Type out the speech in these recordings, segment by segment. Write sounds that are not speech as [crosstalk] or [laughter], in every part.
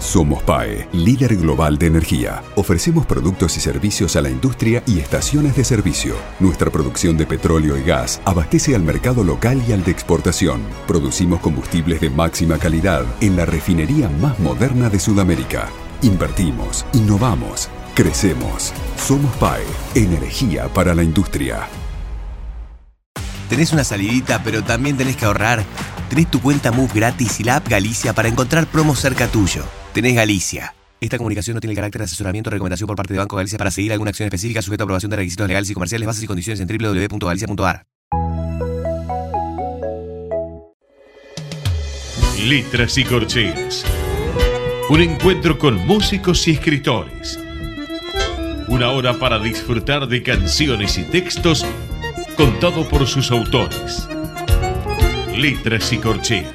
Somos PAE, líder global de energía. Ofrecemos productos y servicios a la industria y estaciones de servicio. Nuestra producción de petróleo y gas abastece al mercado local y al de exportación. Producimos combustibles de máxima calidad en la refinería más moderna de Sudamérica. Invertimos, innovamos, crecemos. Somos PAE, energía para la industria. ¿Tenés una salidita pero también tenés que ahorrar? Tenés tu cuenta Move gratis y la app Galicia para encontrar promos cerca tuyo tenés Galicia. Esta comunicación no tiene carácter de asesoramiento o recomendación por parte de Banco Galicia para seguir alguna acción específica sujeta a aprobación de requisitos legales y comerciales, bases y condiciones en www.galicia.ar. Letras y corcheas. Un encuentro con músicos y escritores. Una hora para disfrutar de canciones y textos contado por sus autores. Letras y corcheas.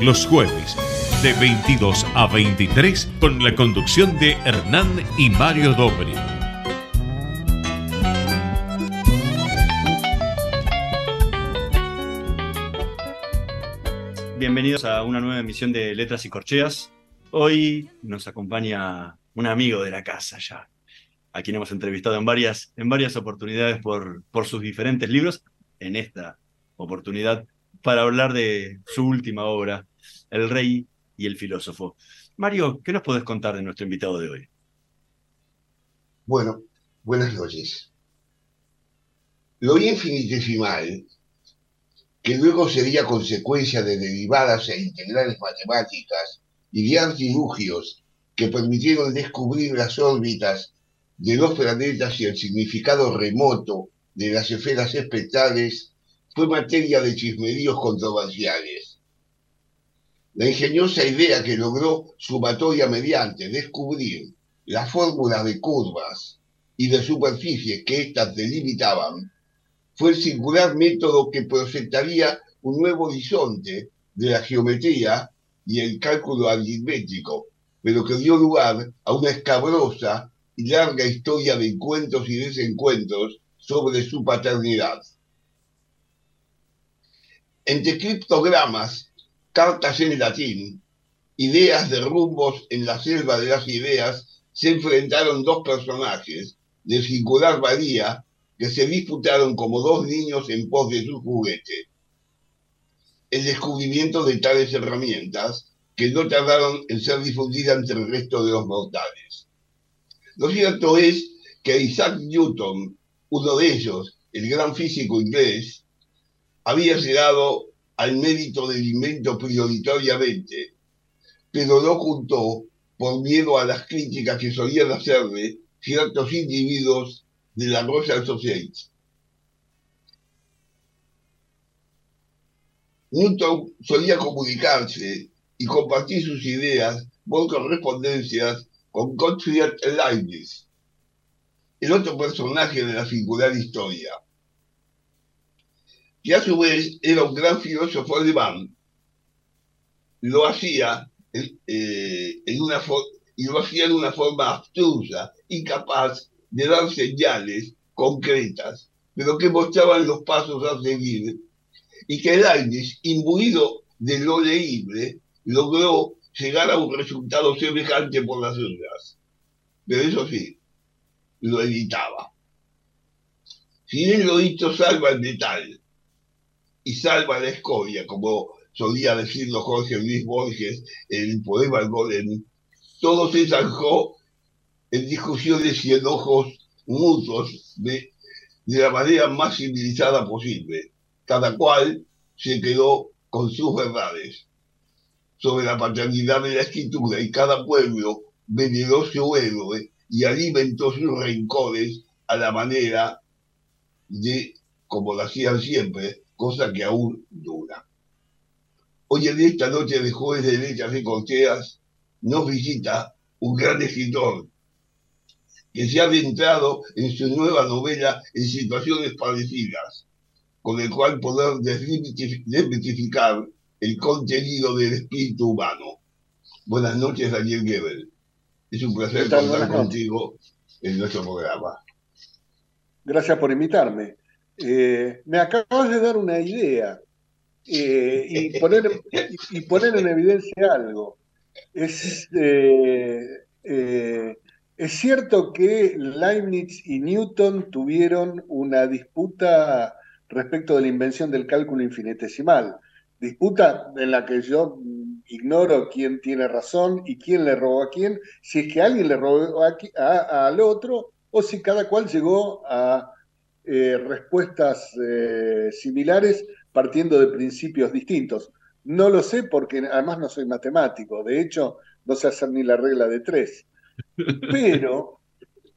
Los jueves de 22 a 23 con la conducción de Hernán y Mario Dobri. Bienvenidos a una nueva emisión de Letras y Corcheas. Hoy nos acompaña un amigo de la casa ya, a quien hemos entrevistado en varias, en varias oportunidades por, por sus diferentes libros, en esta oportunidad para hablar de su última obra, El Rey y el filósofo. Mario, ¿qué nos podés contar de nuestro invitado de hoy? Bueno, buenas noches. Lo infinitesimal, que luego sería consecuencia de derivadas e integrales matemáticas y de artilugios que permitieron descubrir las órbitas de los planetas y el significado remoto de las esferas espectrales, fue materia de chismeríos controversiales la ingeniosa idea que logró sumatoria mediante descubrir la fórmula de curvas y de superficies que éstas delimitaban fue el singular método que proyectaría un nuevo horizonte de la geometría y el cálculo aritmético, pero que dio lugar a una escabrosa y larga historia de encuentros y desencuentros sobre su paternidad. Entre criptogramas cartas en latín, ideas de rumbos en la selva de las ideas, se enfrentaron dos personajes de singular valía que se disputaron como dos niños en pos de su juguete. El descubrimiento de tales herramientas que no tardaron en ser difundidas entre el resto de los mortales. Lo cierto es que Isaac Newton, uno de ellos, el gran físico inglés, había llegado al mérito del invento prioritariamente, pero no juntó por miedo a las críticas que solían hacerle ciertos individuos de la Royal Society. Newton solía comunicarse y compartir sus ideas por correspondencias con Gottfried Leibniz, el otro personaje de la singular historia que a su vez era un gran filósofo alemán, lo hacía eh, en una y lo hacía de una forma abstrusa, incapaz de dar señales concretas, pero que mostraban los pasos a seguir, y que Leibniz, imbuido de lo leíble, logró llegar a un resultado semejante por las dudas. Pero eso sí, lo editaba. Si él lo hizo salva el metal, y salva la escoria, como solía decirlo Jorge Luis Borges en el poema Golem, todo se zanjó en discusiones y enojos mutuos de, de la manera más civilizada posible. Cada cual se quedó con sus verdades sobre la paternidad de la escritura y cada pueblo veneró su héroe y alimentó sus rencores a la manera de, como lo hacían siempre, cosa que aún dura. Hoy en esta noche de jueves de letras y corteas nos visita un gran escritor que se ha adentrado en su nueva novela en situaciones parecidas, con el cual poder desmitificar el contenido del espíritu humano. Buenas noches, Daniel Gebel. Es un placer contar contigo en nuestro programa. Gracias por invitarme. Eh, me acabas de dar una idea eh, y, [laughs] poner, y, poner en evidencia algo. Es, eh, es cierto que Leibniz y Newton tuvieron una disputa respecto de la invención del cálculo infinitesimal. Disputa en la que yo ignoro quién tiene razón y quién le robó a quién, si es que alguien le robó al otro o si cada cual llegó a eh, respuestas eh, similares partiendo de principios distintos. No lo sé porque además no soy matemático, de hecho no sé hacer ni la regla de tres. Pero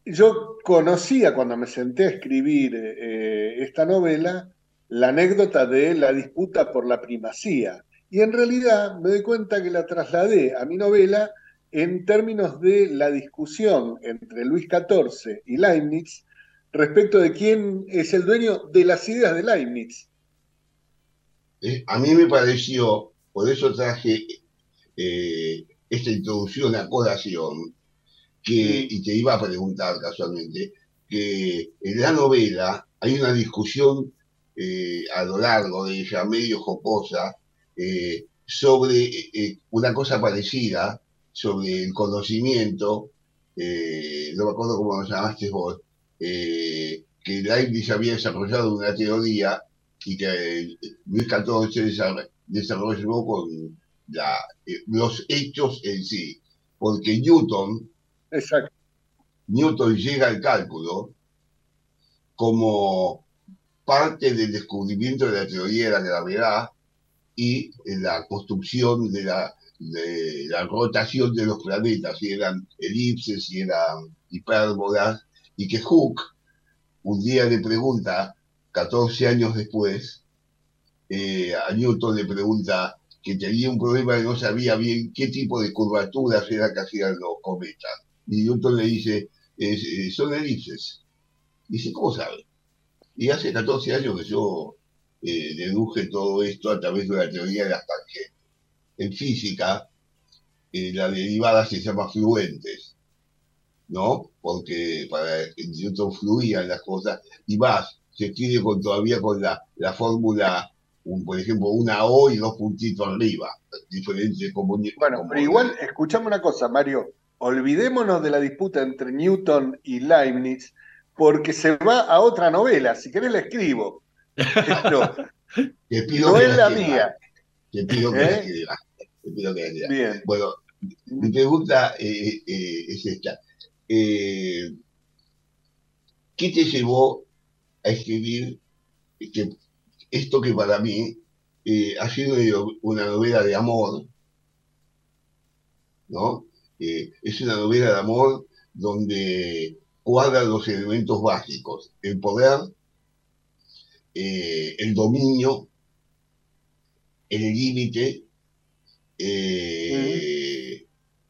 yo conocía cuando me senté a escribir eh, esta novela la anécdota de la disputa por la primacía. Y en realidad me doy cuenta que la trasladé a mi novela en términos de la discusión entre Luis XIV y Leibniz respecto de quién es el dueño de las ideas de Leibniz. Eh, a mí me pareció, por eso traje eh, esta introducción a colación, que, y te iba a preguntar casualmente, que en la novela hay una discusión eh, a lo largo de ella, medio jocosa, sobre una cosa parecida, sobre el conocimiento, no me acuerdo cómo lo llamaste vos, eh, que Leibniz había desarrollado una teoría y que Luis XIV desarrolló con eh, los hechos en sí. Porque Newton, Newton llega al cálculo como parte del descubrimiento de la teoría de la gravedad y la construcción de la, de la rotación de los planetas, si eran elipses, si eran hipérbolas, y que Hook un día le pregunta, 14 años después, eh, a Newton le pregunta que tenía un problema y no sabía bien qué tipo de curvaturas era que hacían los cometas. Y Newton le dice, eh, son elipses. Dice, ¿cómo sabe? Y hace 14 años que yo eh, deduje todo esto a través de la teoría de las tangentes. En física, la derivada se llama fluentes ¿no? Porque para el Newton fluían las cosas, y más, se escribe con, todavía con la, la fórmula, un, por ejemplo, una O y dos puntitos arriba, diferente como Bueno, pero igual, escuchame una cosa, Mario, olvidémonos de la disputa entre Newton y Leibniz, porque se va a otra novela, si querés la escribo. [laughs] no es la mía. Te pido que la ¿Eh? escriba. Te pido que la escriba. Bien. Bueno, mi pregunta eh, eh, es esta. Eh, ¿qué te llevó a escribir esto que para mí eh, ha sido una novela de amor? ¿no? Eh, es una novela de amor donde cuadran los elementos básicos, el poder, el dominio, el límite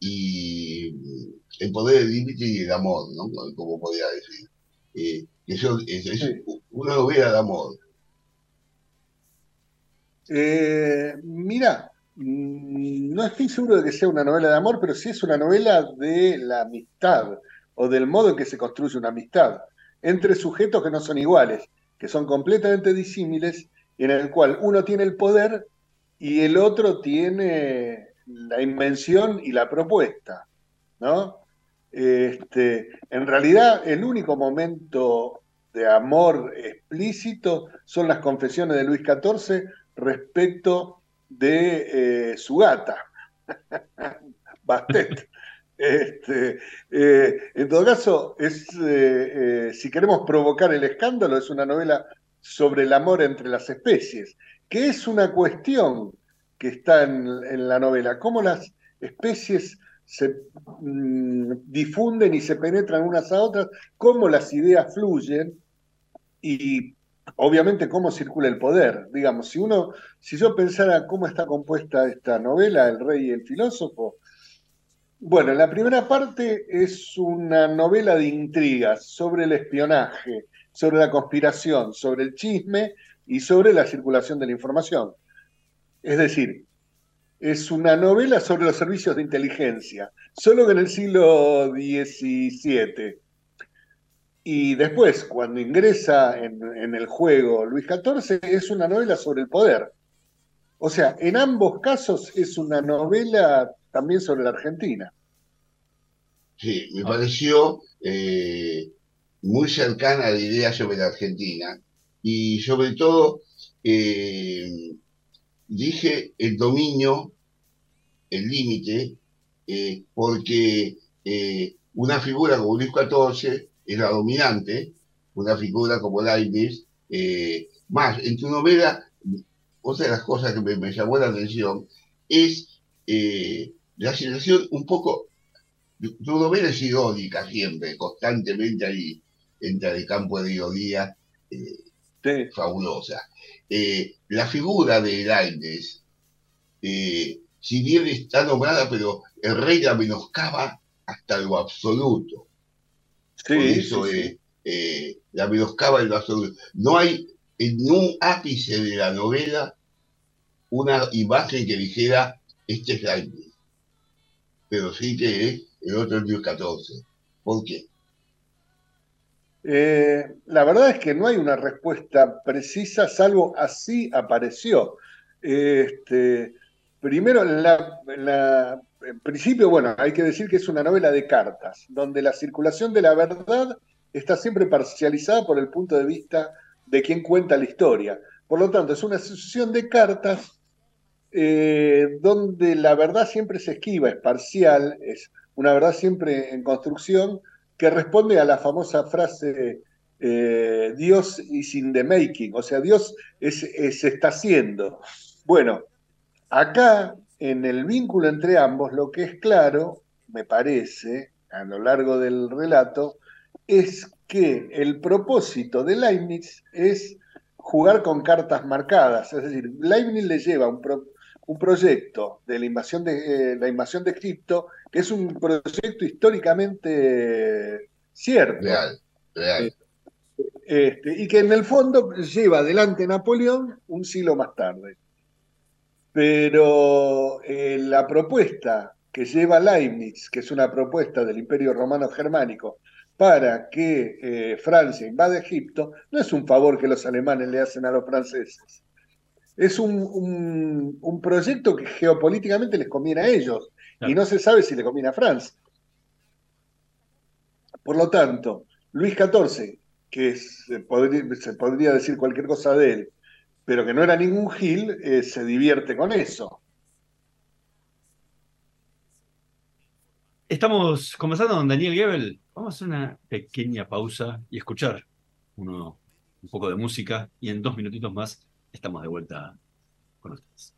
y el poder del límite y el amor, ¿no? Como podría decir. Eh, eso es, una novela de amor. Eh, mira, no estoy seguro de que sea una novela de amor, pero sí es una novela de la amistad o del modo en que se construye una amistad entre sujetos que no son iguales, que son completamente disímiles, en el cual uno tiene el poder y el otro tiene la invención y la propuesta, ¿no? Este, en realidad, el único momento de amor explícito son las confesiones de Luis XIV respecto de eh, su gata, [laughs] Bastet. Este, eh, en todo caso, es, eh, si queremos provocar el escándalo, es una novela sobre el amor entre las especies, que es una cuestión que está en, en la novela, cómo las especies se mm, difunden y se penetran unas a otras, cómo las ideas fluyen y obviamente cómo circula el poder. Digamos, si uno, si yo pensara cómo está compuesta esta novela, El Rey y el Filósofo, Bueno, la primera parte es una novela de intrigas sobre el espionaje, sobre la conspiración, sobre el chisme y sobre la circulación de la información. Es decir, es una novela sobre los servicios de inteligencia, solo que en el siglo XVII. Y después, cuando ingresa en, el juego Luis XIV, es una novela sobre el poder. O sea, en ambos casos es una novela también sobre la Argentina. Sí, me pareció eh, muy cercana a la idea sobre la Argentina y sobre todo eh, dije el dominio, el límite, eh, porque una figura como Luis XIV era dominante, una figura como Leibniz, más en tu novela, otra de las cosas que me, me llamó la atención es la situación un poco tu novela es irónica siempre, constantemente ahí entra el campo de ironía eh, fabulosa. Eh, la figura de Lainez, eh, si bien está nombrada, pero el rey la menoscaba hasta lo absoluto. Por eso la menoscaba en lo absoluto. No hay en un ápice de la novela una imagen que dijera, este es Lainez. Pero sí que es el otro el 14. ¿Por qué? Eh, la verdad es que no hay una respuesta precisa, salvo así apareció. Este, primero, en principio, bueno, hay que decir que es una novela de cartas, donde la circulación de la verdad está siempre parcializada por el punto de vista de quien cuenta la historia. Por lo tanto, es una sucesión de cartas eh, donde la verdad siempre se esquiva, es parcial, es una verdad siempre en construcción, que responde a la famosa frase eh, Dios is in the making, o sea, Dios se está haciendo. Bueno, acá en el vínculo entre ambos, lo que es claro, me parece, a lo largo del relato, es que el propósito de Leibniz es jugar con cartas marcadas, es decir, Leibniz le lleva un, un proyecto de la invasión de, eh, la invasión de Egipto, que es un proyecto históricamente cierto. Real, real. Este, y que en el fondo lleva adelante Napoleón un siglo más tarde. Pero eh, la propuesta que lleva Leibniz, que es una propuesta del Imperio Romano Germánico, para que eh, Francia invade Egipto, no es un favor que los alemanes le hacen a los franceses es un, proyecto que geopolíticamente les conviene a ellos y no se sabe si le conviene a Francia. Por lo tanto, Luis XIV, que se, podría, decir cualquier cosa de él, pero que no era ningún Gil, eh, se divierte con eso. Estamos conversando con Daniel Gebel. Vamos a hacer una pequeña pausa y escuchar uno, un poco de música y en dos minutitos más estamos de vuelta con ustedes.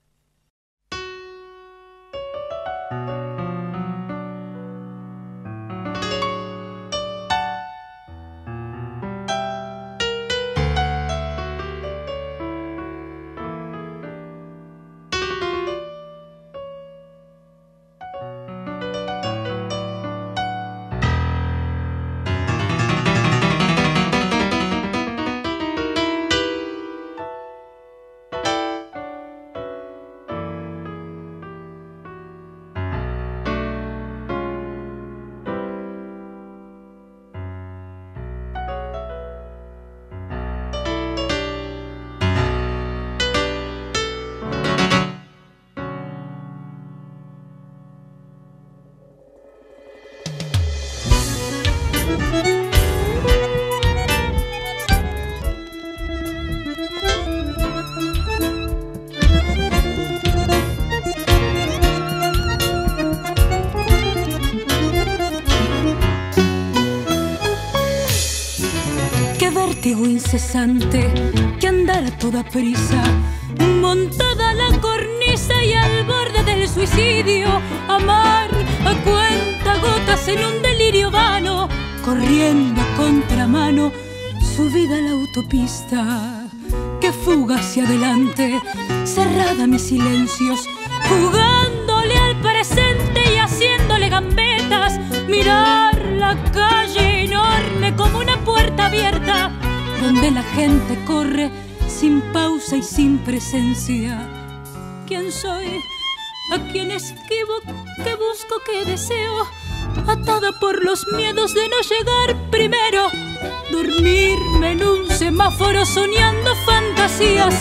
Que andar a toda prisa, montada la cornisa y al borde del suicidio, amar a cuenta gotas en un delirio vano, corriendo a contramano, subida a la autopista que fuga hacia adelante, cerrada mis silencios, jugándole al presente y haciéndole gambar mirar la calle enorme como una puerta abierta donde la gente corre sin pausa y sin presencia. ¿Quién soy? ¿A quién esquivo? ¿Qué busco? ¿Qué deseo? Atada por los miedos de no llegar primero. Dormirme en un semáforo soñando fantasías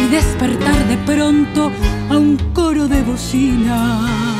y despertar de pronto a un coro de bocinas.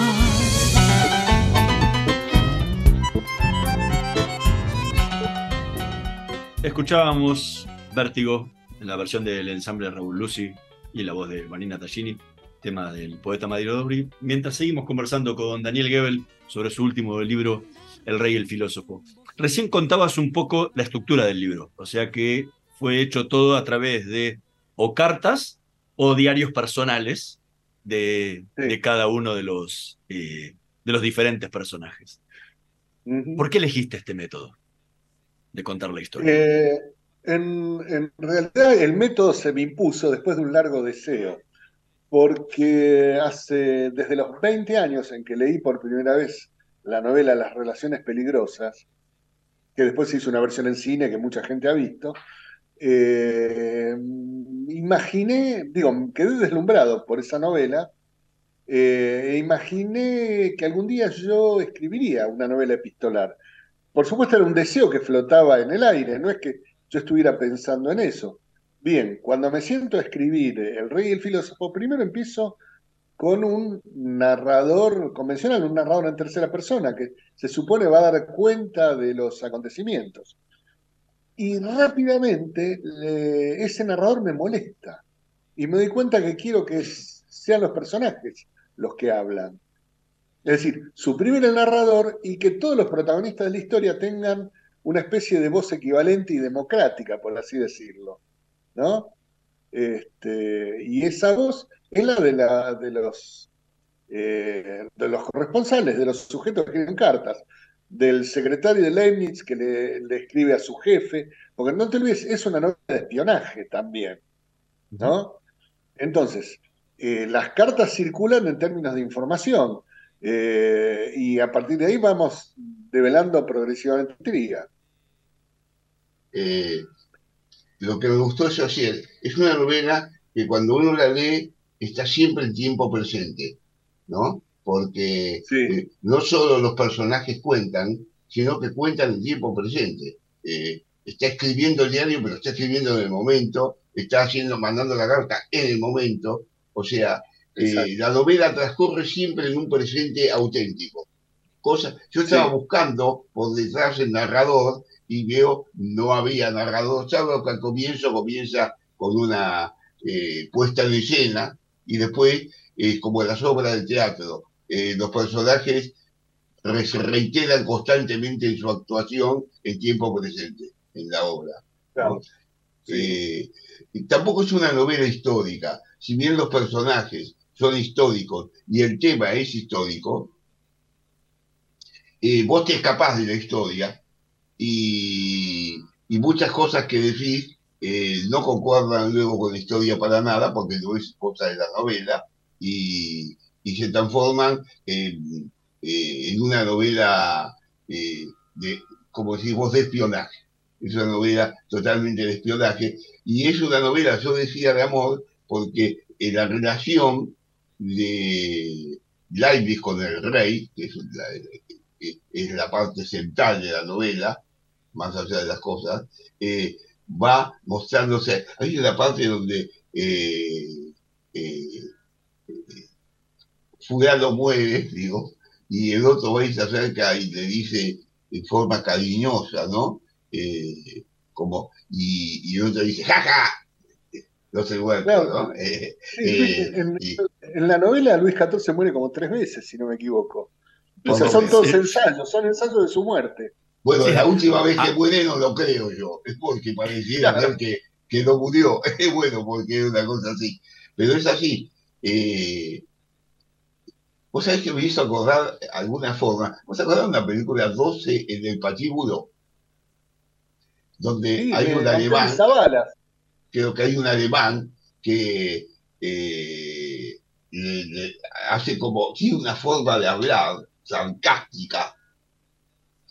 Escuchábamos Vértigo en la versión del ensamble Raúl Lucy y la voz de Vanina Tallini, tema del poeta Madiro Dobri, mientras seguimos conversando con Daniel Gebel sobre su último libro, El Rey y el Filósofo. Recién contabas un poco la estructura del libro, o sea que fue hecho todo a través de o cartas o diarios personales de, de cada uno de los, eh, de los diferentes personajes. ¿Por qué elegiste este método de contar la historia? Eh, en, en, realidad el método se me impuso después de un largo deseo, porque hace desde los 20 años en que leí por primera vez la novela Las Relaciones Peligrosas, que después se hizo una versión en cine que mucha gente ha visto, eh, imaginé, digo, quedé deslumbrado por esa novela eh, e imaginé que algún día yo escribiría una novela epistolar. Por supuesto era un deseo que flotaba en el aire, no es que yo estuviera pensando en eso. Bien, cuando me siento a escribir El Rey y el Filósofo, primero empiezo con un narrador convencional, un narrador en tercera persona, que se supone va a dar cuenta de los acontecimientos. Y rápidamente ese narrador me molesta. Y me doy cuenta que quiero que sean los personajes los que hablan. Es decir, suprimir el narrador y que todos los protagonistas de la historia tengan una especie de voz equivalente y democrática, por así decirlo. ¿no? Este, y esa voz es la de, la, de, los, eh, de los corresponsales, de los sujetos que escriben cartas, del secretario de Leibniz que le, escribe a su jefe, porque no te olvides, es una novela de espionaje también, ¿no? Entonces, eh, las cartas circulan en términos de información, eh, y a partir de ahí vamos develando progresivamente intriga. Eh, lo que me gustó es ayer, es una novela que cuando uno la lee está siempre en tiempo presente, ¿no? Porque eh, no solo los personajes cuentan, sino que cuentan en tiempo presente. Eh, está escribiendo el diario, pero está escribiendo en el momento, está haciendo, mandando la carta en el momento, o sea, eh, la novela transcurre siempre en un presente auténtico. Cosa, yo estaba buscando por detrás del narrador y veo no había narrador, salvo que al comienzo comienza con una eh, puesta en escena y después, eh, como en las obras de teatro, eh, los personajes se reiteran constantemente en su actuación en tiempo presente en la obra. tampoco es una novela histórica, si bien los personajes son históricos y el tema es histórico, vos te escapás de la historia y, muchas cosas que decís eh, no concuerdan luego con la historia para nada, porque no es cosa de la novela, y, se transforman en, eh, en una novela, eh, de, como decís vos, de espionaje. Es una novela totalmente de espionaje, y es una novela, yo decía, de amor, porque la relación de Leibniz con el rey, que es la, es la parte central de la novela, más allá de las cosas, eh, va mostrándose. Hay una parte donde eh, eh, Fulano muere, digo, y el otro va y se acerca y le dice en forma cariñosa, ¿no? Eh, como, y, el otro dice, ¡jaja! No se vuelve, ¿no? En, la novela Luis XIV muere como tres veces, si no me equivoco. O sea, son todos ensayos, son ensayos de su muerte. Bueno, la última vez que ah. muere no lo creo yo, es porque pareciera que, que no murió. [laughs] Es bueno porque es una cosa así. Pero es así. Eh, Vos sabés que me hizo acordar alguna forma. ¿Vos acordás de una película 12 en el patíbulo? Donde hay un alemán. Creo que hay un alemán que eh, hace como, tiene una forma de hablar sarcástica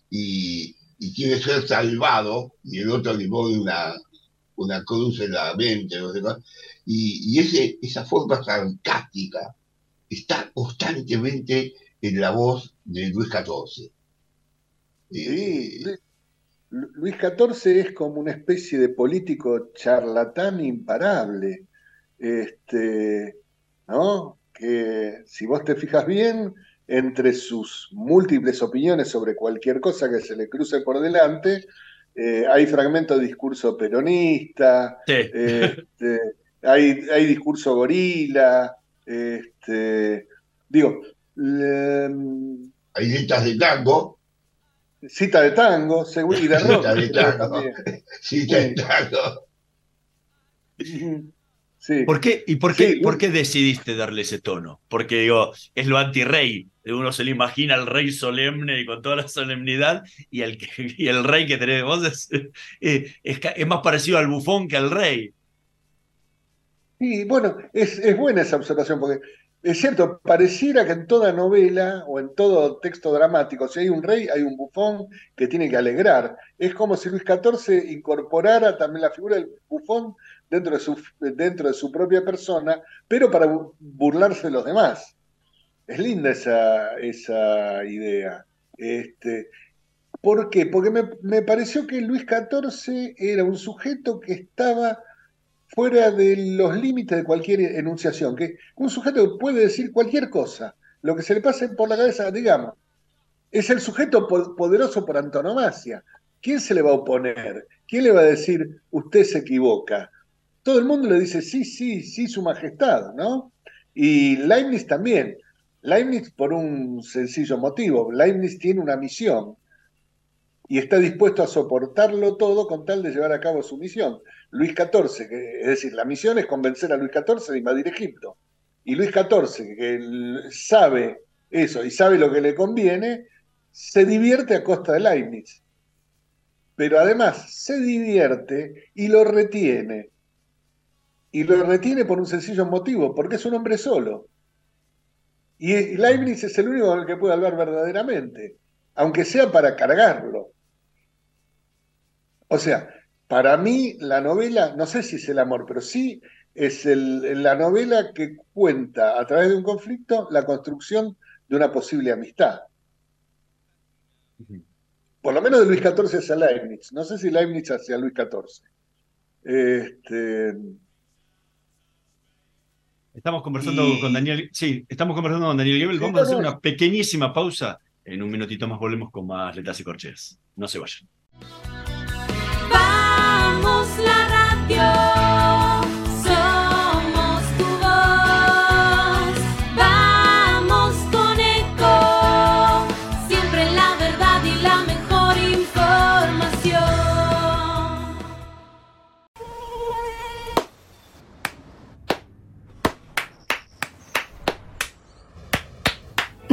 y, quiere ser salvado, y el otro le pone una, una cruz en la mente, y, ese, esa forma sarcástica está constantemente en la voz de Luis XIV. Sí, eh, Luis XIV es como una especie de político charlatán imparable, este, ¿no? Que si vos te fijas bien, entre sus múltiples opiniones sobre cualquier cosa que se le cruce por delante, eh, hay fragmentos de discurso peronista, este, hay, hay, discurso gorila, este, digo, hay citas de tango. Cita de tango, rock. [laughs] Cita de tango. Cita de tango. Sí. ¿Por qué, ¿Y por qué, por qué decidiste darle ese tono? Porque digo, es lo anti-rey. Uno se le imagina al rey solemne y con toda la solemnidad, y el, [laughs] y el rey que tenés vos es, eh, es, es, más parecido al bufón que al rey. Sí, bueno, es, es buena esa observación, porque es cierto, pareciera que en toda novela o en todo texto dramático, si hay un rey, hay un bufón que tiene que alegrar. Es como si Luis XIV incorporara también la figura del bufón dentro de su, dentro de su propia persona, pero para burlarse de los demás. Es linda esa, esa idea. Este, ¿Por qué? Porque me, me pareció que Luis XIV era un sujeto que estaba fuera de los límites de cualquier enunciación, que un sujeto puede decir cualquier cosa, lo que se le pase por la cabeza, digamos, es el sujeto poderoso por antonomasia. ¿Quién se le va a oponer? ¿Quién le va a decir, usted se equivoca? Todo el mundo le dice, sí, sí, sí, su majestad, ¿no? Y Leibniz también. Leibniz por un sencillo motivo. Leibniz tiene una misión y está dispuesto a soportarlo todo con tal de llevar a cabo su misión. Luis XIV, que, es decir, la misión es convencer a Luis XIV de invadir Egipto. Y Luis XIV, que sabe eso y sabe lo que le conviene, se divierte a costa de Leibniz. Pero además se divierte y lo retiene. Y lo retiene por un sencillo motivo, porque es un hombre solo. Y Leibniz es el único con el que puede hablar verdaderamente, aunque sea para cargarlo. O sea, para mí la novela, no sé si es el amor, pero sí es la novela que cuenta a través de un conflicto la construcción de una posible amistad. Por lo menos de Luis XIV hacia Leibniz. No sé si Leibniz hacia Luis XIV. Este... Estamos conversando con Daniel. Sí, estamos conversando con Daniel Gebel. Vamos a hacer una pequeñísima pausa. En un minutito más volvemos con más letras y corcheas. No se vayan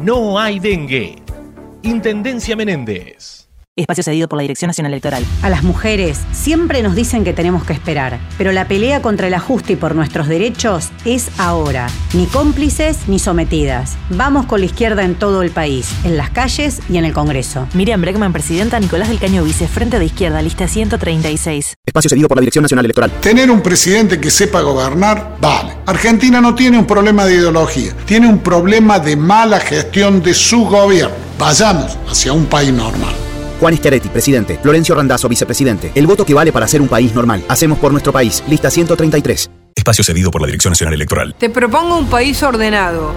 no hay dengue. Intendencia Menéndez. Espacio cedido por la Dirección Nacional Electoral. A las mujeres siempre nos dicen que tenemos que esperar, pero la pelea contra el ajuste y por nuestros derechos es ahora. Ni cómplices ni sometidas. Vamos con la izquierda en todo el país, en las calles y en el Congreso. Miriam Bregman, presidenta, Nicolás del Caño Vice, Frente de Izquierda, lista 136. Espacio cedido por la Dirección Nacional Electoral. Tener un presidente que sepa gobernar, vale. Argentina no tiene un problema de ideología, tiene un problema de mala gestión de su gobierno. Vayamos hacia un país normal. Juan Schiaretti, presidente. Florencio Randazzo, vicepresidente. El voto que vale para ser un país normal. Hacemos por nuestro país. Lista 133. Espacio cedido por la Dirección Nacional Electoral. Te propongo un país ordenado,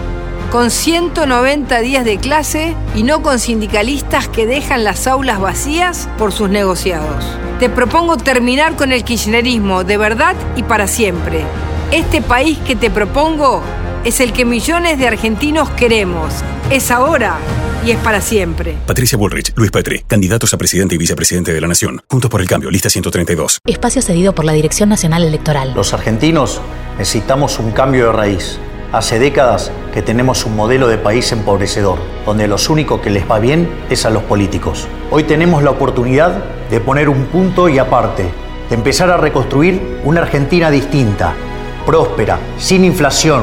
con 190 días de clase y no con sindicalistas que dejan las aulas vacías por sus negociados. Te propongo terminar con el kirchnerismo de verdad y para siempre. Este país que te propongo es el que millones de argentinos queremos. Es ahora y es para siempre. Patricia Bullrich, Luis Petri, candidatos a presidente y vicepresidente de la Nación. Juntos por el cambio, lista 132. Espacio cedido por la Dirección Nacional Electoral. Los argentinos necesitamos un cambio de raíz. Hace décadas que tenemos un modelo de país empobrecedor, donde los únicos que les va bien es a los políticos. Hoy tenemos la oportunidad de poner un punto y aparte, de empezar a reconstruir una Argentina distinta, próspera, sin inflación,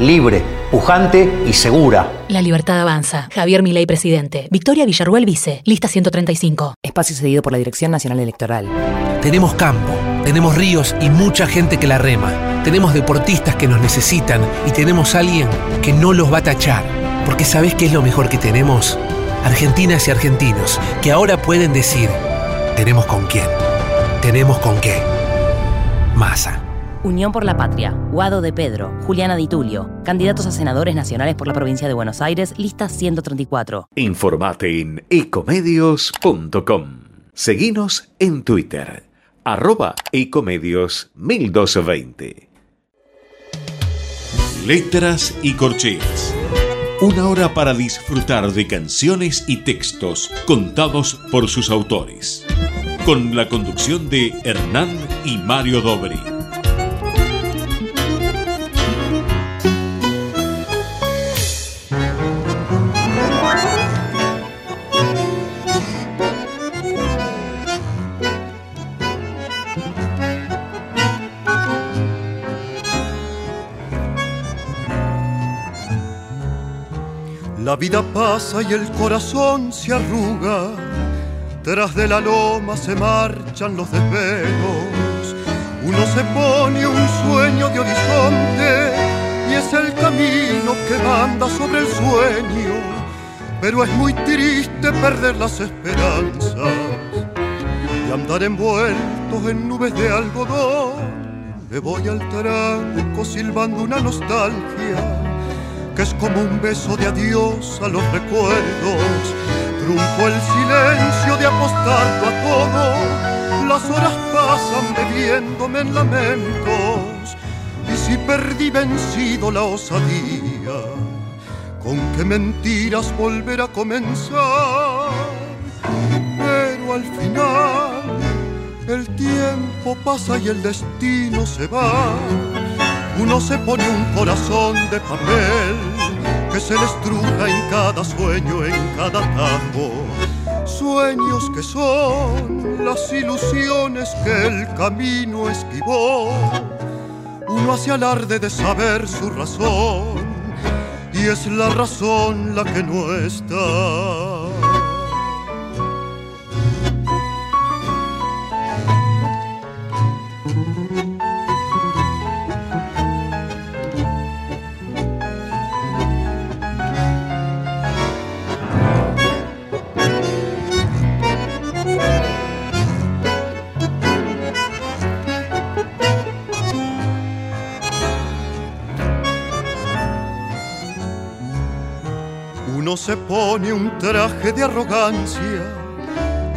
libre, pujante y segura. La libertad avanza. Javier Milei, presidente. Victoria Villarruel, vice. Lista 135. Espacio cedido por la Dirección Nacional Electoral. Tenemos campo, tenemos ríos y mucha gente que la rema. Tenemos deportistas que nos necesitan y tenemos alguien que no los va a tachar. Porque ¿sabés qué es lo mejor que tenemos? Argentinas y argentinos que ahora pueden decir, tenemos con quién, tenemos con qué. Masa. Unión por la Patria, Guado de Pedro, Juliana Di Tulio, candidatos a senadores nacionales por la provincia de Buenos Aires, lista 134. Informate en ecomedios.com. Seguinos en Twitter, arroba ecomedios 1220. Letras y corcheas. Una hora para disfrutar de canciones y textos contados por sus autores. Con la conducción de Hernán y Mario Dobri. La vida pasa y el corazón se arruga, tras de la loma se marchan los desvelos, uno se pone un sueño de horizonte y es el camino que manda sobre el sueño, pero es muy triste perder las esperanzas y andar envueltos en nubes de algodón. Me voy al tranco silbando una nostalgia que es como un beso de adiós a los recuerdos. Trunco el silencio de apostarlo a todo, las horas pasan bebiéndome en lamentos. Y si perdí vencido la osadía, ¿con qué mentiras volver a comenzar? Pero al final el tiempo pasa y el destino se va uno se pone un corazón de papel que se le estruja en cada sueño, en cada tajo. Sueños que son las ilusiones que el camino esquivó. Uno hace alarde de saber su razón y es la razón la que no está. Se pone un traje de arrogancia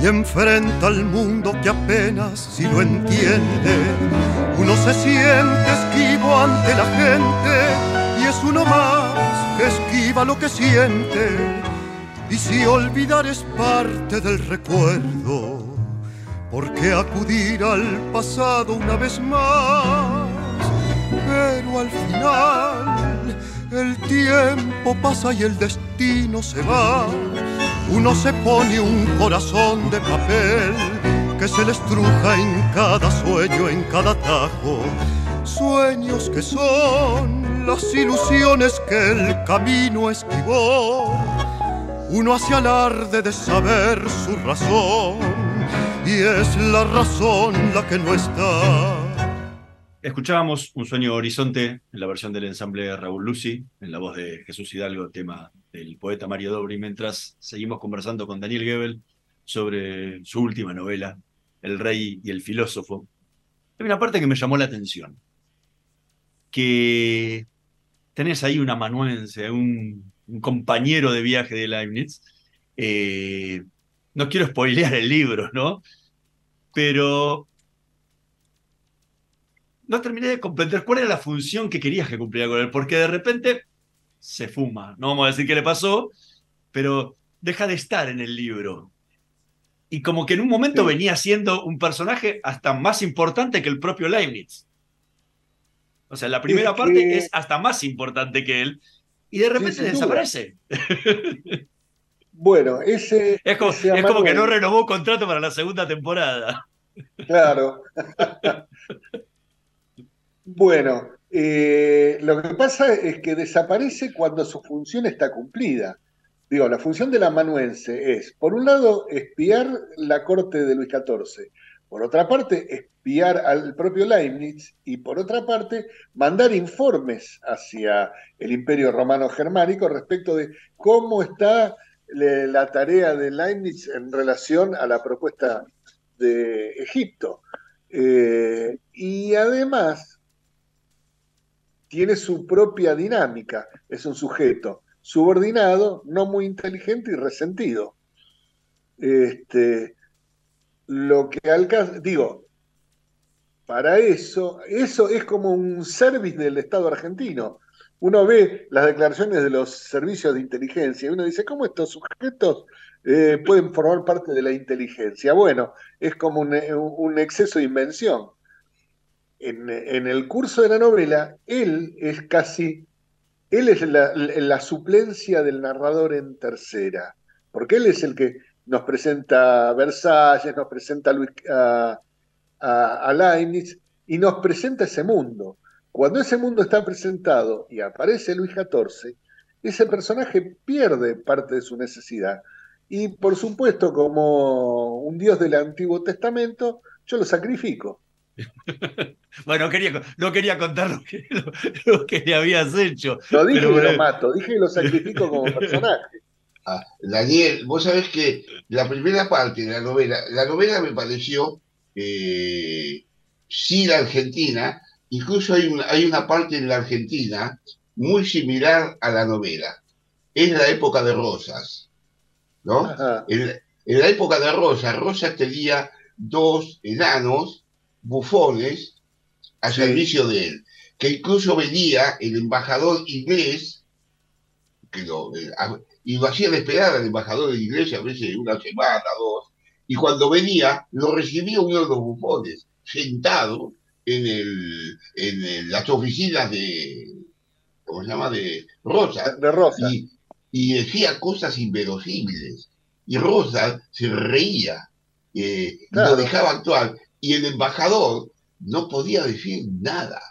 y enfrenta al mundo que apenas si lo entiende. Uno se siente esquivo ante la gente y es uno más que esquiva lo que siente. Y si olvidar es parte del recuerdo, ¿por qué acudir al pasado una vez más? Pero al final el tiempo pasa y el destino se va. uno se pone un corazón de papel que se le estruja en cada sueño, en cada tajo. Sueños que son las ilusiones que el camino esquivó. Uno hace alarde de saber su razón y es la razón la que no está. Escuchábamos Un sueño horizonte en la versión del ensamble Raúl Lucy, en la voz de Jesús Hidalgo, tema del poeta Mario Dobri, mientras seguimos conversando con Daniel Gebel sobre su última novela, El rey y el filósofo. Hay una parte que me llamó la atención, que tenés ahí un amanuense, un, compañero de viaje de Leibniz. Eh, no quiero spoilear el libro, ¿no? Pero no terminé de comprender cuál era la función que querías que cumpliera con él, porque de repente se fuma. No vamos a decir qué le pasó, pero deja de estar en el libro. Y como que en un momento venía siendo un personaje hasta más importante que el propio Leibniz. O sea, la primera parte es hasta más importante que él, y de repente desaparece. Bueno, ese. [laughs] Es como, es como que no renovó contrato para la segunda temporada. Claro. [laughs] bueno, eh, lo que pasa es que desaparece cuando su función está cumplida. Digo, la función del amanuense es, por un lado, espiar la corte de Luis XIV, por otra parte, espiar al propio Leibniz y por otra parte, mandar informes hacia el imperio romano germánico respecto de cómo está la tarea de Leibniz en relación a la propuesta de Egipto. Eh, y además tiene su propia dinámica, es un sujeto subordinado, no muy inteligente y resentido. Este, lo que alcanza, digo, para eso, eso es como un service del Estado argentino uno ve las declaraciones de los servicios de inteligencia y uno dice, ¿cómo estos sujetos eh, pueden formar parte de la inteligencia? Bueno, es como un, exceso de invención. En, el curso de la novela, él es casi, él es la, suplencia del narrador en tercera, porque él es el que nos presenta a Versalles, nos presenta a, Luis, a, a Leibniz y nos presenta ese mundo. Cuando ese mundo está presentado y aparece Luis XIV, ese personaje pierde parte de su necesidad. Y por supuesto, como un dios del Antiguo Testamento, yo lo sacrifico. [laughs] bueno, no quería, no quería contar lo que, le habías hecho. Lo dije y lo mato, dije que lo sacrifico como [laughs] personaje. Ah, Daniel, vos sabés que la primera parte de la novela, la novela me pareció, eh, sí, la Argentina, Incluso hay una, hay una parte en la Argentina muy similar a la novela. Es la época de Rosas, ¿no? En, la época de Rosas, Rosas tenía dos enanos bufones a servicio de él, que incluso venía el embajador inglés, que lo, eh, y lo hacían esperar al embajador inglés a veces una semana, dos, y cuando venía lo recibía uno de los bufones, sentado, en, el, en las oficinas de, ¿cómo se llama?, de Rosa. De Rosa. Y, decía cosas inverosímiles. Y Rosa se reía, eh, lo dejaba actuar. Y el embajador no podía decir nada.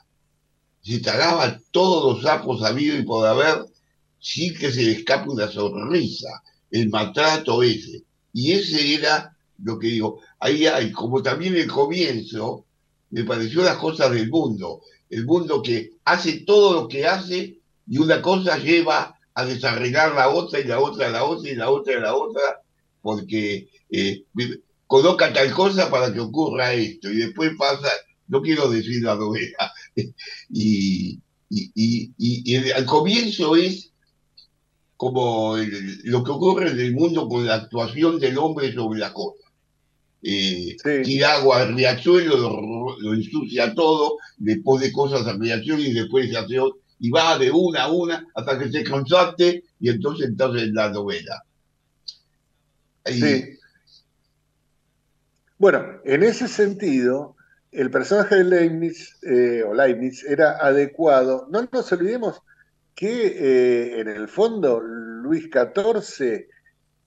Se tragaba todos los sapos habido y por haber sin que se le escape una sonrisa. El maltrato ese. Y ese era lo que digo. Ahí hay, como también el comienzo, me pareció las cosas del mundo. El mundo que hace todo lo que hace y una cosa lleva a desarreglar la otra y la otra la otra y la otra la otra, porque eh, coloca tal cosa para que ocurra esto y después pasa, no quiero decir la novela, [laughs] y, y, al comienzo es como lo que ocurre en el mundo con la actuación del hombre sobre la cosa. Eh, tira agua al riachuelo, lo, ensucia todo, le pone cosas al riachuelo y después se hace y va de una a una hasta que se contraste y entonces entonces la novela. Bueno, en ese sentido, el personaje de Leibniz, eh, o Leibniz era adecuado. No nos olvidemos que eh, en el fondo Luis XIV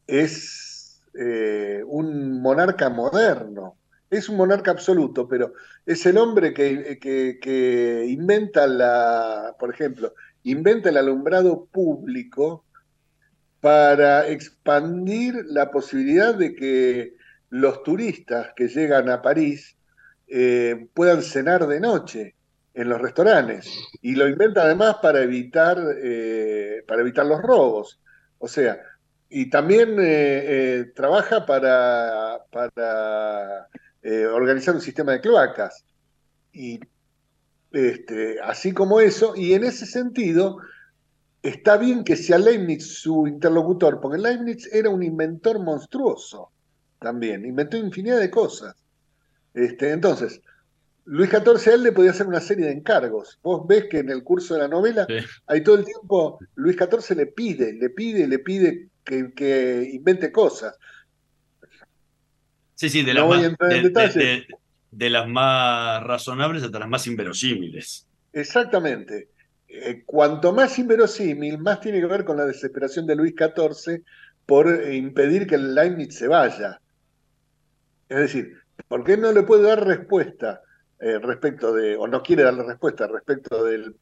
es eh, un monarca moderno, es un monarca absoluto, pero es el hombre que, que, inventa la, por ejemplo, inventa el alumbrado público para expandir la posibilidad de que los turistas que llegan a París eh, puedan cenar de noche en los restaurantes y lo inventa además para evitar, eh, para evitar los robos. O sea, y también eh, trabaja para, para organizar un sistema de cloacas. Y este, así como eso, y en ese sentido, está bien que sea Leibniz su interlocutor, porque Leibniz era un inventor monstruoso también, inventó infinidad de cosas. Este, entonces, Luis XIV a él le podía hacer una serie de encargos. Vos ves que en el curso de la novela, hay todo el tiempo, Luis XIV le pide, le pide, le pide que, invente cosas. Sí, sí, de, las más, de, las más razonables hasta las más inverosímiles. Exactamente. Eh, cuanto más inverosímil, más tiene que ver con la desesperación de Luis XIV por impedir que el Leibniz se vaya. Es decir, ¿por qué no le puede dar respuesta eh, respecto de, o no quiere darle respuesta respecto de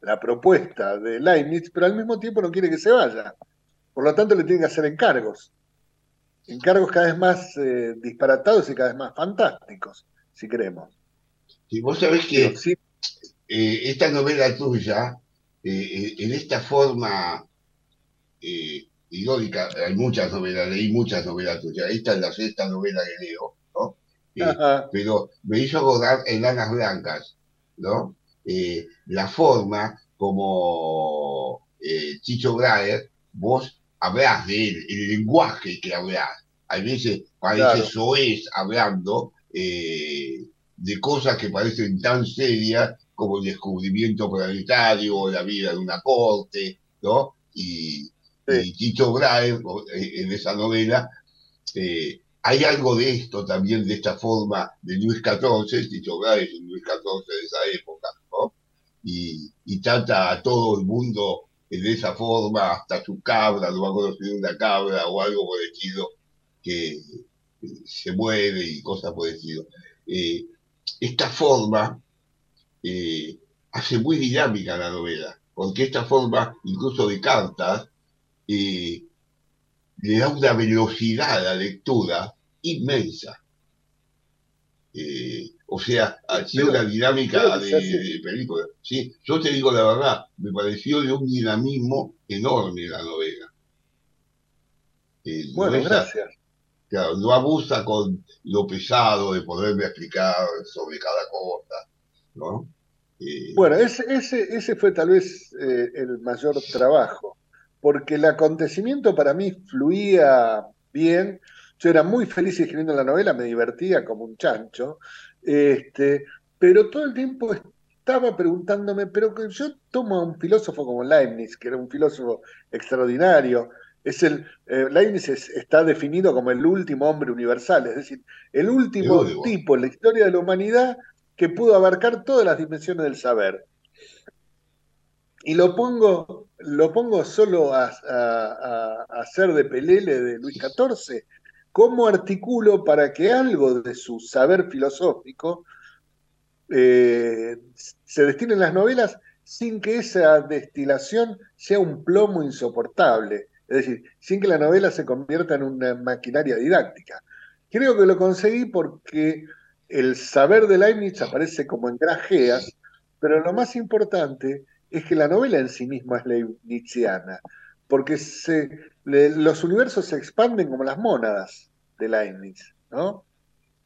la propuesta de Leibniz, pero al mismo tiempo no quiere que se vaya? Por lo tanto, le tiene que hacer encargos. Encargos cada vez más eh, disparatados y cada vez más fantásticos, si queremos. Y vos sabés que eh, esta novela tuya, en esta forma irónica, hay muchas novelas, leí muchas novelas tuyas, esta es la sexta novela que leo, ¿no? Eh, pero me hizo acordar en Lanas Blancas, ¿no? Eh, la forma como eh, Chicho Graer, vos hablás de él, el lenguaje que hablás. A veces parece eso es hablando de cosas que parecen tan serias como el descubrimiento planetario o la vida de una corte, ¿no? Y, y Tito Brahe, eh, en esa novela, eh, hay algo de esto también, de esta forma de Luis XIV, Tito Brahe es un Luis XIV de esa época, ¿no? Y, trata a todo el mundo de esa forma, hasta su cabra, no va a conocer una cabra o algo por el estilo, que se mueve y cosas por el estilo. Eh, esta forma hace muy dinámica la novela, porque esta forma, incluso de cartas, le da una velocidad a la lectura inmensa. Eh, o sea, sido una dinámica de, película. ¿sí? Yo te digo la verdad, me pareció de un dinamismo enorme la novela. Eh, bueno, gracias. Claro, no abusa con lo pesado de poderme explicar sobre cada cosa, ¿no? Eh, bueno, ese, ese, ese fue tal vez el mayor trabajo porque el acontecimiento para mí fluía bien. Yo era muy feliz escribiendo la novela, me divertía como un chancho, este, pero todo el tiempo estaba preguntándome, pero que yo tomo a un filósofo como Leibniz, que era un filósofo extraordinario, es el, eh, Leibniz está definido como el último hombre universal, es decir, el último tipo en la historia de la humanidad que pudo abarcar todas las dimensiones del saber. Y lo pongo, lo pongo solo a, hacer de pelele de Luis XIV. ¿Cómo articulo para que algo de su saber filosófico eh, se destine en las novelas sin que esa destilación sea un plomo insoportable? Es decir, sin que la novela se convierta en una maquinaria didáctica. Creo que lo conseguí porque el saber de Leibniz aparece como en grajeas, pero lo más importante es que la novela en sí misma es leibniziana, porque se, los universos se expanden como las mónadas de Leibniz, ¿no?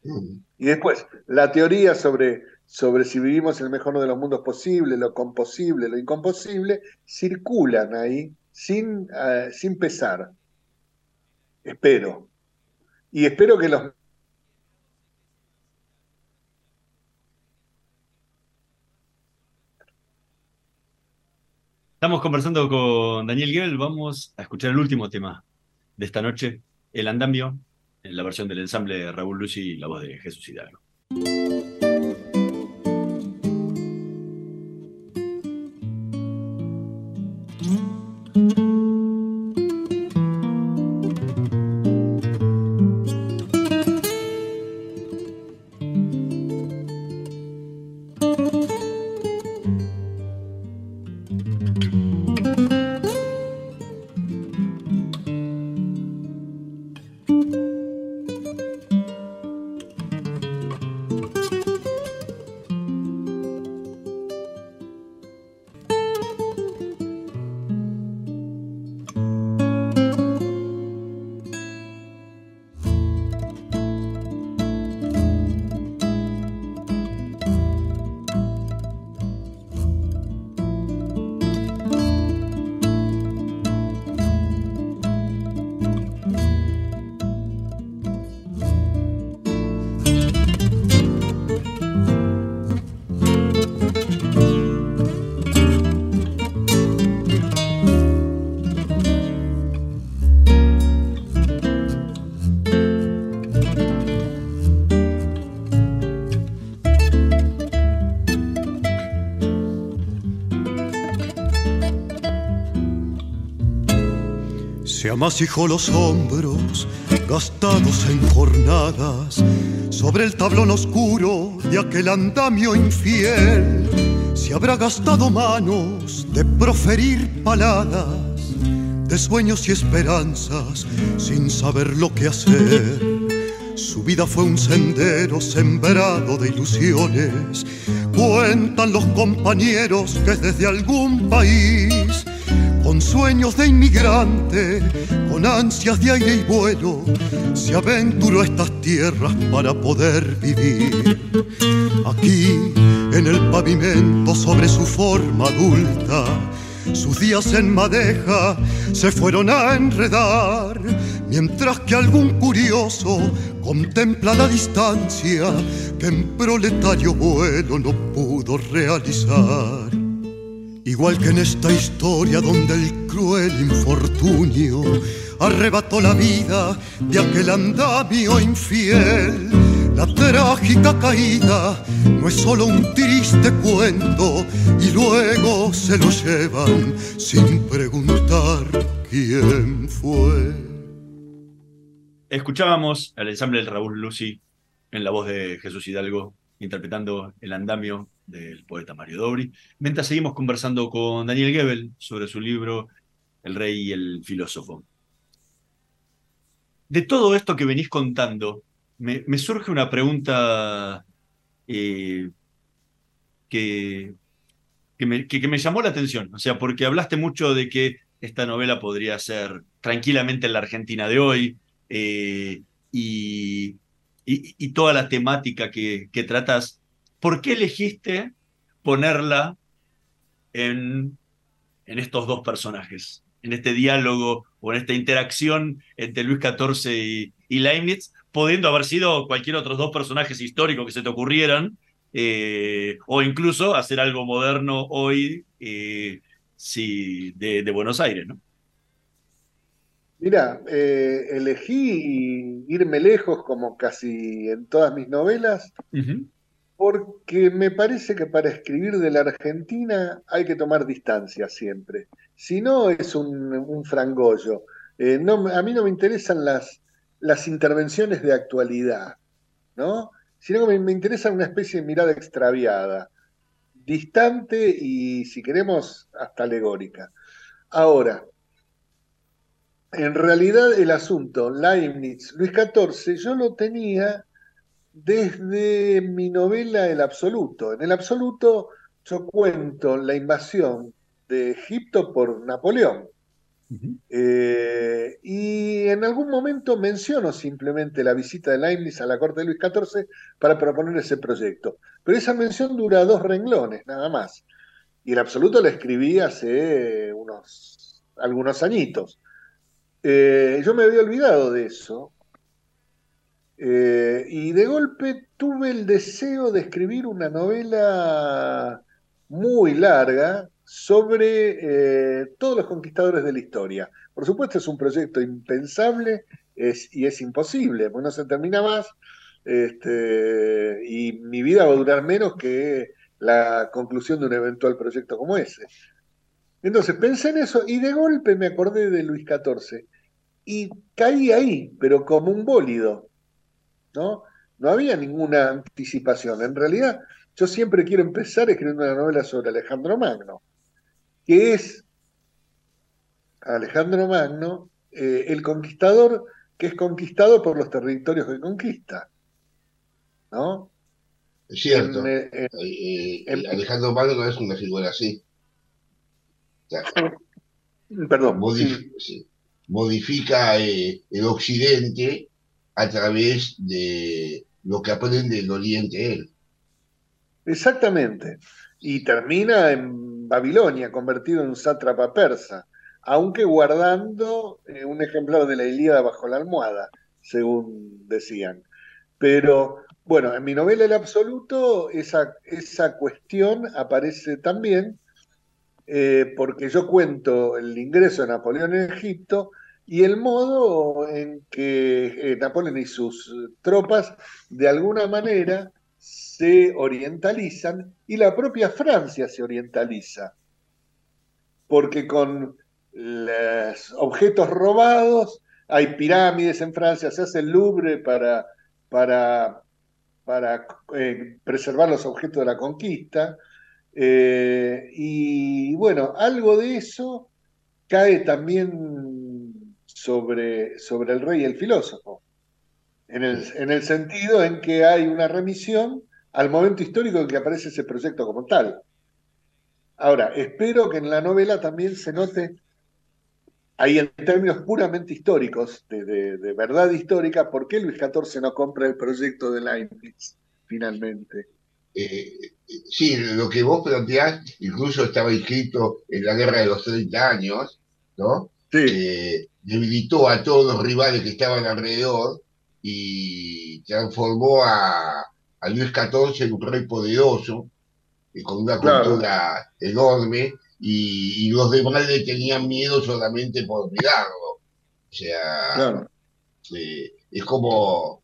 Mm. Y después, la teoría sobre, sobre si vivimos en el mejor de los mundos posible, lo composible, lo incomposible, circulan ahí sin, eh, sin pesar. Espero. Y espero que los Estamos conversando con Daniel Gebel. Vamos a escuchar el último tema de esta noche, El Andamio, en la versión del ensamble Raúl Lucy y la voz de Jesús Hidalgo. Amasijó los hombros, gastados en jornadas, sobre el tablón oscuro de aquel andamio infiel. Se habrá gastado manos de proferir paladas, de sueños y esperanzas, sin saber lo que hacer. Su vida fue un sendero sembrado de ilusiones. Cuentan los compañeros que desde algún país con sueños de inmigrante, con ansias de aire y vuelo, se aventuró a estas tierras para poder vivir. Aquí, en el pavimento, sobre su forma adulta, sus días en madeja se fueron a enredar, mientras que algún curioso contempla la distancia que en proletario vuelo no pudo realizar. Igual que en esta historia donde el cruel infortunio arrebató la vida de aquel andamio infiel. La trágica caída no es solo un triste cuento y luego se lo llevan sin preguntar quién fue. Escuchábamos al ensamble del Raúl Lucy en la voz de Jesús Hidalgo interpretando el andamio del poeta Mario Dobri, mientras seguimos conversando con Daniel Gebel sobre su libro El rey y el filósofo. De todo esto que venís contando, me, surge una pregunta eh, que, que, me, llamó la atención, o sea, porque hablaste mucho de que esta novela podría ser tranquilamente en la Argentina de hoy, eh, y, y, toda la temática que, que tratas, ¿por qué elegiste ponerla en, en estos dos personajes? En este diálogo o en esta interacción entre Luis XIV y, y Leibniz, pudiendo haber sido cualquier otros dos personajes históricos que se te ocurrieran, eh, o incluso hacer algo moderno hoy eh, sí, de, de, Buenos Aires, ¿no? Mira, eh, elegí irme lejos como casi en todas mis novelas, porque me parece que para escribir de la Argentina hay que tomar distancia siempre. Si no, es un, frangollo. Eh, no, a mí no me interesan las, las intervenciones de actualidad, ¿no? Sino que me, me interesa una especie de mirada extraviada, distante y, si queremos, hasta alegórica. Ahora, en realidad el asunto Leibniz, Luis XIV, yo lo tenía desde mi novela El Absoluto. En El Absoluto yo cuento la invasión de Egipto por Napoleón. Eh, y en algún momento menciono simplemente la visita de Leibniz a la corte de Luis XIV para proponer ese proyecto. Pero esa mención dura dos renglones, nada más. Y el absoluto la escribí hace unos algunos añitos. Eh, yo me había olvidado de eso. Eh, y de golpe tuve el deseo de escribir una novela muy larga sobre eh, todos los conquistadores de la historia. Por supuesto es un proyecto impensable y es imposible, porque no se termina más este, y mi vida va a durar menos que la conclusión de un eventual proyecto como ese. Entonces pensé en eso y de golpe me acordé de Luis XIV y caí ahí, pero como un bólido, ¿no? No había ninguna anticipación. En realidad, yo siempre quiero empezar escribiendo una novela sobre Alejandro Magno, que es Alejandro Magno, eh, el conquistador que es conquistado por los territorios que conquista. ¿No? Es cierto. Eh, Alejandro Magno no es una figura así. Perdón. sí modifica eh, el occidente a través de lo que aprende el oriente él. Exactamente. Y termina en Babilonia, convertido en un sátrapa persa, aunque guardando eh, un ejemplar de la Ilíada bajo la almohada, según decían. Pero bueno, en mi novela El Absoluto esa, esa cuestión aparece también eh, porque yo cuento el ingreso de Napoleón en Egipto y el modo en que eh, Napoleón y sus tropas de alguna manera se orientalizan y la propia Francia se orientaliza. Porque con los objetos robados, hay pirámides en Francia, se hace el Louvre para, para, para eh, preservar los objetos de la conquista. Eh, y bueno, algo de eso cae también sobre, sobre el rey y el filósofo, en el, en el sentido en que hay una remisión al momento histórico en que aparece ese proyecto como tal. Ahora, espero que en la novela también se note, ahí en términos puramente históricos, de, verdad histórica, ¿por qué Luis XIV no compra el proyecto de Leibniz finalmente? Eh, sí, lo que vos planteás incluso estaba inscrito en la guerra de los 30 años, ¿no? Sí. debilitó a todos los rivales que estaban alrededor y transformó a, a Luis XIV en un rey poderoso, y con una cultura enorme, y, los demás le tenían miedo solamente por mirarlo. O sea, eh, es como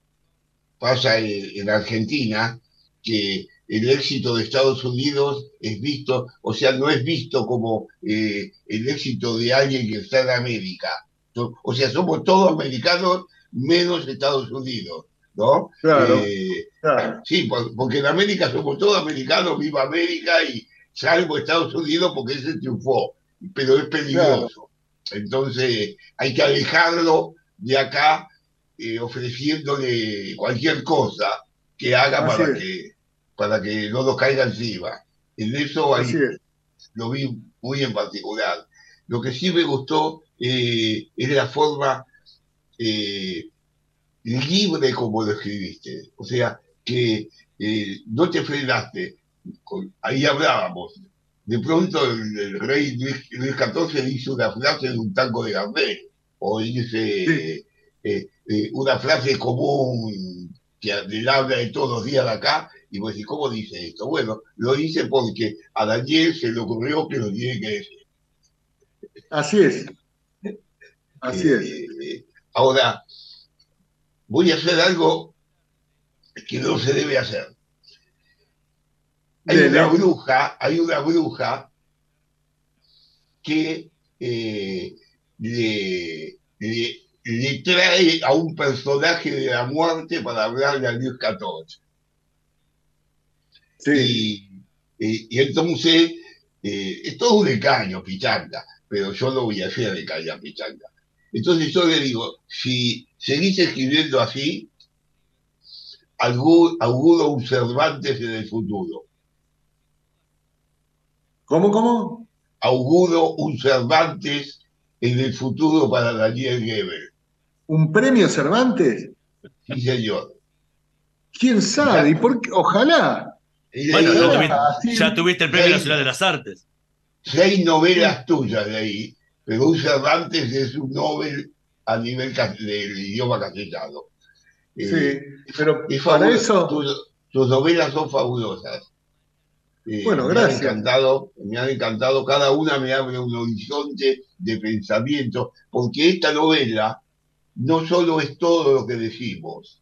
pasa en, Argentina, que el éxito de Estados Unidos es visto, o sea, no es visto como eh, el éxito de alguien que está en América. O sea, somos todos americanos menos Estados Unidos, ¿no? Claro. Eh, sí, porque en América somos todos americanos, viva América y salvo Estados Unidos porque ese triunfó, pero es peligroso. Entonces hay que alejarlo de acá eh, ofreciéndole cualquier cosa que haga para que, para que no nos caiga encima. En eso ahí lo vi muy en particular. Lo que sí me gustó eh, es la forma eh, libre como lo escribiste. O sea, que eh, no te frenaste. ahí hablábamos. De pronto el, rey Luis, XIV hizo una frase de un tango de Gardel, o dice eh, eh, una frase común que le habla de todos los días de acá, y vos decís, ¿cómo dice esto? Bueno, lo dice porque a Daniel se le ocurrió que lo tiene que decir. Así es. Así es. Ahora, voy a hacer algo que no se debe hacer. Hay una bruja, hay una bruja que eh, le, trae a un personaje de la muerte para hablarle a Luis XIV. Sí. Y, entonces, eh, es todo un engaño, pichanga, pero yo no voy a hacer de caña, pichanga. Entonces yo le digo, si seguís escribiendo así, auguro un Cervantes en el futuro. ¿Cómo, cómo? Auguro un Cervantes en el futuro para Daniel Gebel. ¿Un premio Cervantes? Sí, señor. ¿Quién sabe? ¿Y por qué? Ojalá. Bueno, ya tuviste el Premio Nacional de las Artes. Seis novelas tuyas de ahí, pero un Cervantes es un Nobel a nivel del idioma castellano. Sí, eh, pero para eso... Tus, novelas son fabulosas. Eh, bueno, gracias. Me han, encantado, me han encantado, cada una me abre un horizonte de pensamiento, porque esta novela no solo es todo lo que decimos,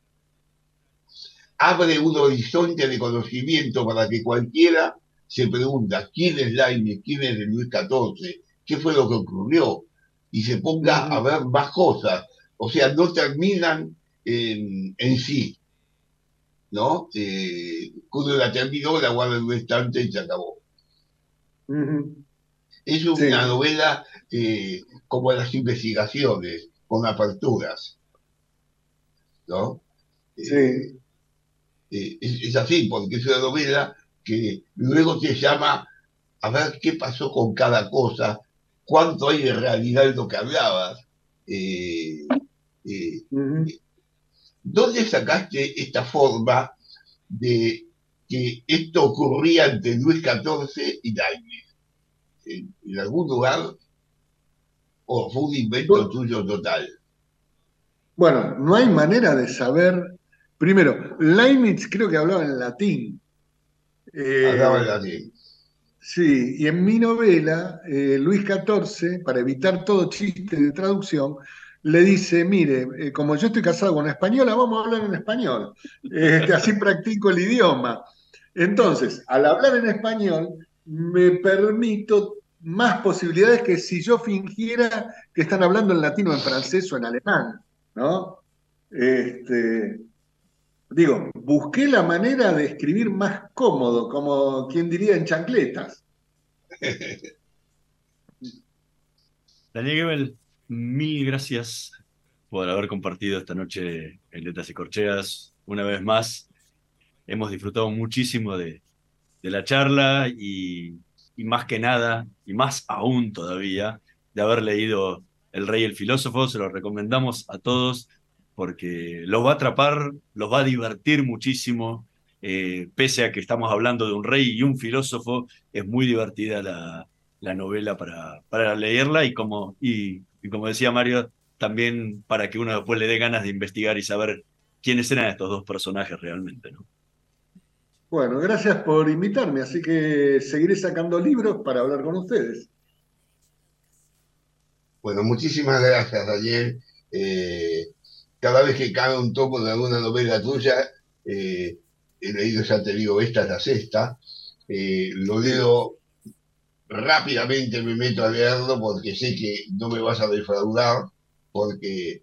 abre un horizonte de conocimiento para que cualquiera se pregunta quién es Laime, quién es Luis XIV, qué fue lo que ocurrió, y se ponga a ver más cosas. O sea, no terminan en, sí, ¿no? Eh, cuando la terminó, la guarda en un estante y se acabó. Es una novela eh, como las investigaciones, con aperturas, ¿no? Sí. Eh, es, así, porque es una novela que luego te llama a ver qué pasó con cada cosa, cuánto hay de realidad en lo que hablabas. Eh, ¿Dónde sacaste esta forma de que esto ocurría entre Luis XIV y Daimler? ¿En, algún lugar? ¿O fue un invento tuyo total? Bueno, no hay manera de saber. Primero, Leibniz creo que hablaba en latín. Eh, hablaba en latín. Sí, y en mi novela, eh, Luis XIV, para evitar todo chiste de traducción, le dice, mire, eh, como yo estoy casado con una española, vamos a hablar en español. Este, así practico el idioma. Entonces, al hablar en español, me permito más posibilidades que si yo fingiera que están hablando en latino, en francés o en alemán, ¿no? Este, digo, busqué la manera de escribir más cómodo, como quien diría en chancletas. [laughs] Daniel Gebel, mil gracias por haber compartido esta noche en Letras y Corcheas. Una vez más, hemos disfrutado muchísimo de, la charla y, y, más que nada, y más aún todavía, de haber leído El Rey y el Filósofo. Se lo recomendamos a todos porque los va a atrapar, los va a divertir muchísimo. Eh, pese a que estamos hablando de un rey y un filósofo, es muy divertida la, la novela para, para leerla y como, y, y como decía Mario, también para que uno después le dé ganas de investigar y saber quiénes eran estos dos personajes realmente, ¿no? Bueno, gracias por invitarme, así que seguiré sacando libros para hablar con ustedes. Bueno, muchísimas gracias, Daniel. Eh, cada vez que cae un tomo de alguna novela tuya, eh, he leído, ya te digo, esta es la sexta, eh, lo leo rápidamente, me meto a leerlo porque sé que no me vas a defraudar, porque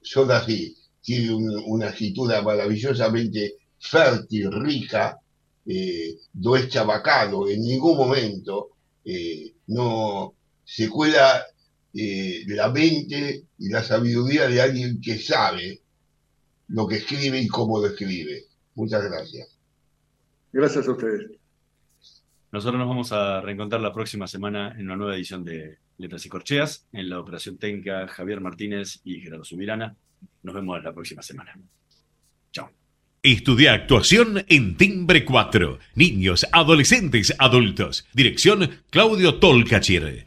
son así, tiene un, una escritura maravillosamente fértil, rica, eh, no es chabacano en ningún momento, eh, no se cuela eh, la mente y la sabiduría de alguien que sabe lo que escribe y cómo lo escribe. Muchas gracias. Gracias a ustedes. Nosotros nos vamos a reencontrar la próxima semana en una nueva edición de Letras y Corcheas, en la operación técnica Javier Martínez y Gerardo Subirana. Nos vemos la próxima semana. Chao. Estudia actuación en Timbre 4. Niños, adolescentes, adultos. Dirección Claudio Tolcachir.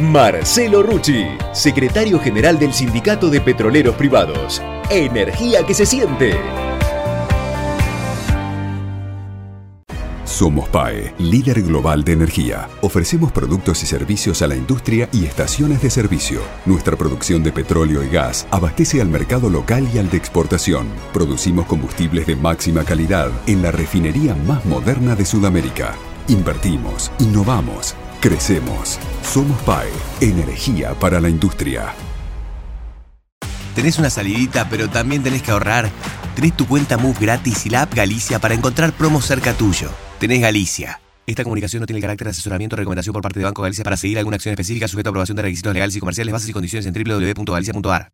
Marcelo Rucci, secretario general del Sindicato de Petroleros Privados. Energía que se siente. Somos PAE, líder global de energía. Ofrecemos productos y servicios a la industria y estaciones de servicio. Nuestra producción de petróleo y gas abastece al mercado local y al de exportación. Producimos combustibles de máxima calidad en la refinería más moderna de Sudamérica. Invertimos, innovamos, crecemos. Somos PAE, energía para la industria. ¿Tenés una salidita pero también tenés que ahorrar? Tenés tu cuenta Move gratis y la app Galicia para encontrar promos cerca tuyo. Tenés Galicia. Esta comunicación no tiene el carácter de asesoramiento o recomendación por parte de Banco Galicia para seguir alguna acción específica sujeta a aprobación de requisitos legales y comerciales, bases y condiciones en www.galicia.ar.